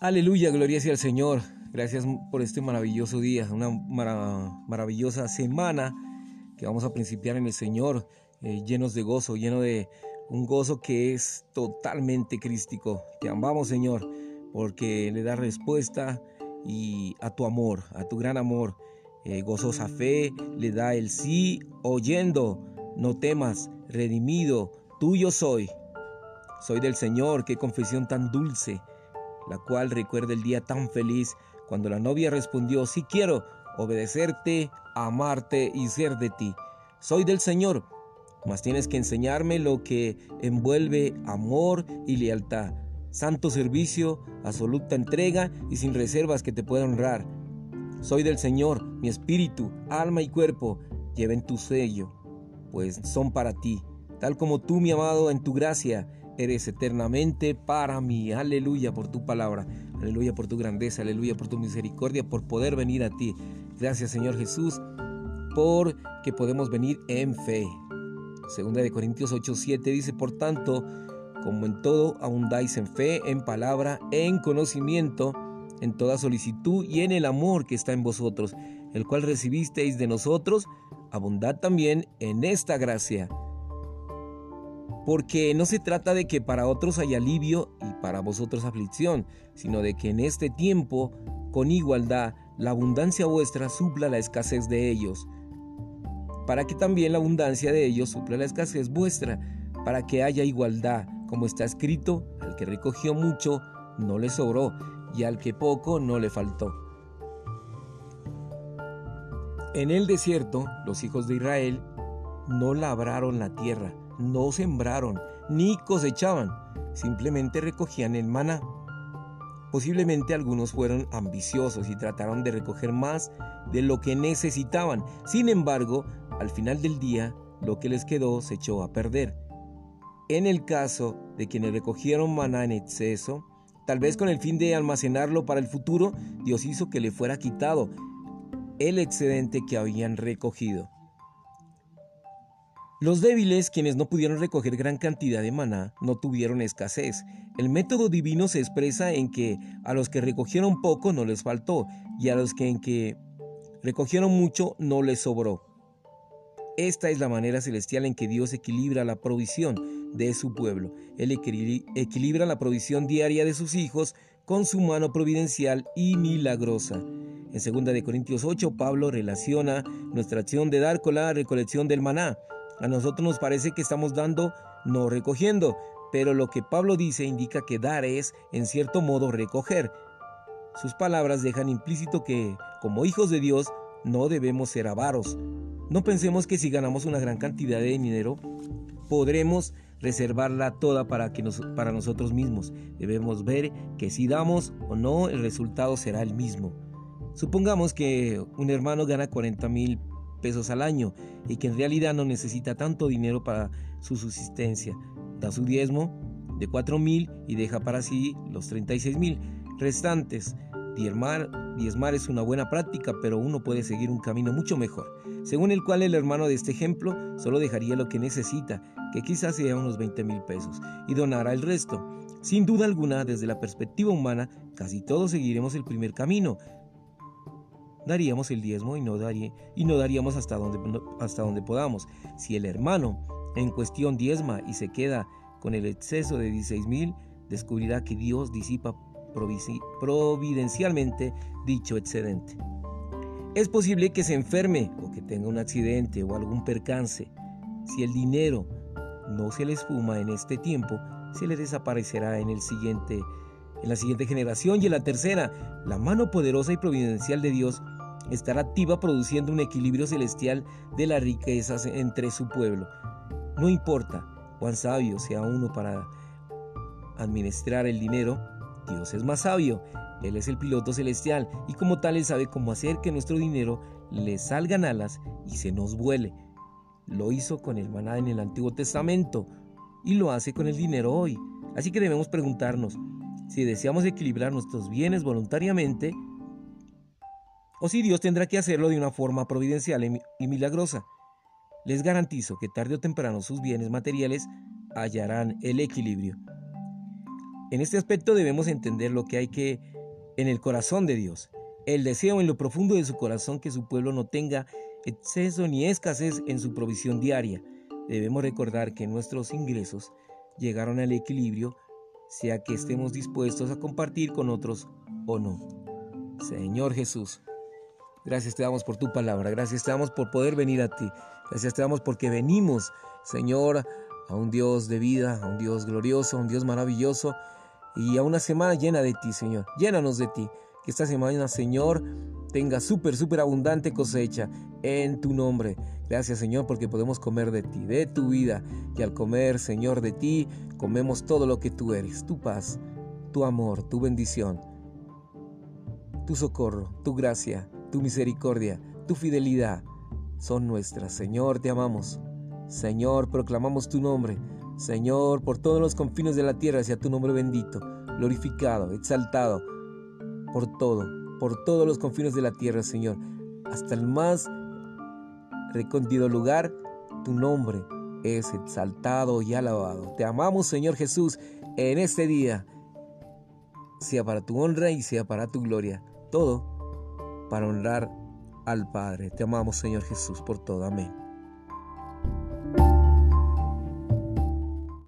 Aleluya, gloria sea al Señor. Gracias por este maravilloso día, una maravillosa semana que vamos a principiar en el Señor, eh, llenos de gozo, lleno de un gozo que es totalmente crístico. Te amamos, Señor, porque le da respuesta y a tu amor, a tu gran amor. Eh, gozosa fe le da el sí oyendo. No temas, redimido, tuyo soy. Soy del Señor, qué confesión tan dulce la cual recuerda el día tan feliz cuando la novia respondió, sí quiero obedecerte, amarte y ser de ti. Soy del Señor, mas tienes que enseñarme lo que envuelve amor y lealtad, santo servicio, absoluta entrega y sin reservas que te pueda honrar. Soy del Señor, mi espíritu, alma y cuerpo lleven tu sello, pues son para ti, tal como tú, mi amado, en tu gracia eres eternamente para mí. Aleluya por tu palabra, aleluya por tu grandeza, aleluya por tu misericordia, por poder venir a ti. Gracias Señor Jesús, por que podemos venir en fe. Segunda de Corintios 8:7 dice, por tanto, como en todo abundáis en fe, en palabra, en conocimiento, en toda solicitud y en el amor que está en vosotros, el cual recibisteis de nosotros, abundad también en esta gracia porque no se trata de que para otros haya alivio y para vosotros aflicción, sino de que en este tiempo, con igualdad, la abundancia vuestra supla la escasez de ellos, para que también la abundancia de ellos supla la escasez vuestra, para que haya igualdad, como está escrito, al que recogió mucho, no le sobró, y al que poco, no le faltó. En el desierto, los hijos de Israel no labraron la tierra, no sembraron ni cosechaban, simplemente recogían el maná. Posiblemente algunos fueron ambiciosos y trataron de recoger más de lo que necesitaban. Sin embargo, al final del día, lo que les quedó se echó a perder. En el caso de quienes recogieron maná en exceso, tal vez con el fin de almacenarlo para el futuro, Dios hizo que le fuera quitado el excedente que habían recogido. Los débiles, quienes no pudieron recoger gran cantidad de maná, no tuvieron escasez. El método divino se expresa en que a los que recogieron poco no les faltó y a los que en que recogieron mucho no les sobró. Esta es la manera celestial en que Dios equilibra la provisión de su pueblo. Él equilibra la provisión diaria de sus hijos con su mano providencial y milagrosa. En 2 de Corintios 8, Pablo relaciona nuestra acción de dar con la recolección del maná. A nosotros nos parece que estamos dando, no recogiendo, pero lo que Pablo dice indica que dar es, en cierto modo, recoger. Sus palabras dejan implícito que, como hijos de Dios, no debemos ser avaros. No pensemos que si ganamos una gran cantidad de dinero, podremos reservarla toda para, que para nosotros mismos. Debemos ver que si damos o no, el resultado será el mismo. Supongamos que un hermano gana 40 mil pesos al año y que en realidad no necesita tanto dinero para su subsistencia. Da su diezmo de 4 mil y deja para sí los 36 mil restantes. Diezmar, diezmar es una buena práctica, pero uno puede seguir un camino mucho mejor, según el cual el hermano de este ejemplo solo dejaría lo que necesita, que quizás sea unos 20 mil pesos, y donará el resto. Sin duda alguna, desde la perspectiva humana, casi todos seguiremos el primer camino, daríamos el diezmo y no, daría, y no daríamos hasta donde, hasta donde podamos. Si el hermano en cuestión diezma y se queda con el exceso de 16 mil, descubrirá que Dios disipa providencialmente dicho excedente. Es posible que se enferme o que tenga un accidente o algún percance. Si el dinero no se le esfuma en este tiempo, se le desaparecerá en el siguiente en la siguiente generación y en la tercera. La mano poderosa y providencial de Dios estar activa produciendo un equilibrio celestial de las riquezas entre su pueblo. No importa cuán sabio sea uno para administrar el dinero, Dios es más sabio. Él es el piloto celestial y como tal Él sabe cómo hacer que nuestro dinero le salgan alas y se nos vuele. Lo hizo con el maná en el Antiguo Testamento y lo hace con el dinero hoy. Así que debemos preguntarnos, si deseamos equilibrar nuestros bienes voluntariamente, o si Dios tendrá que hacerlo de una forma providencial y milagrosa. Les garantizo que tarde o temprano sus bienes materiales hallarán el equilibrio. En este aspecto debemos entender lo que hay que en el corazón de Dios. El deseo en lo profundo de su corazón que su pueblo no tenga exceso ni escasez en su provisión diaria. Debemos recordar que nuestros ingresos llegaron al equilibrio, sea que estemos dispuestos a compartir con otros o no. Señor Jesús, gracias te damos por tu palabra, gracias te damos por poder venir a ti, gracias te damos porque venimos, Señor, a un Dios de vida, a un Dios glorioso, a un Dios maravilloso y a una semana llena de ti, Señor. Llénanos de ti. Que esta semana, Señor, tenga súper, súper abundante cosecha en tu nombre. Gracias, Señor, porque podemos comer de ti, de tu vida. Y al comer, Señor, de ti, comemos todo lo que tú eres, tu paz, tu amor, tu bendición, tu socorro, tu gracia, tu misericordia, tu fidelidad son nuestras. Señor, te amamos. Señor, proclamamos tu nombre. Señor, por todos los confines de la tierra sea tu nombre bendito, glorificado, exaltado, por todo, por todos los confines de la tierra, Señor, hasta el más recóndito lugar, tu nombre es exaltado y alabado. Te amamos, Señor Jesús, en este día, sea para tu honra y sea para tu gloria, todo para honrar al Padre. Te amamos, Señor Jesús, por todo. Amén.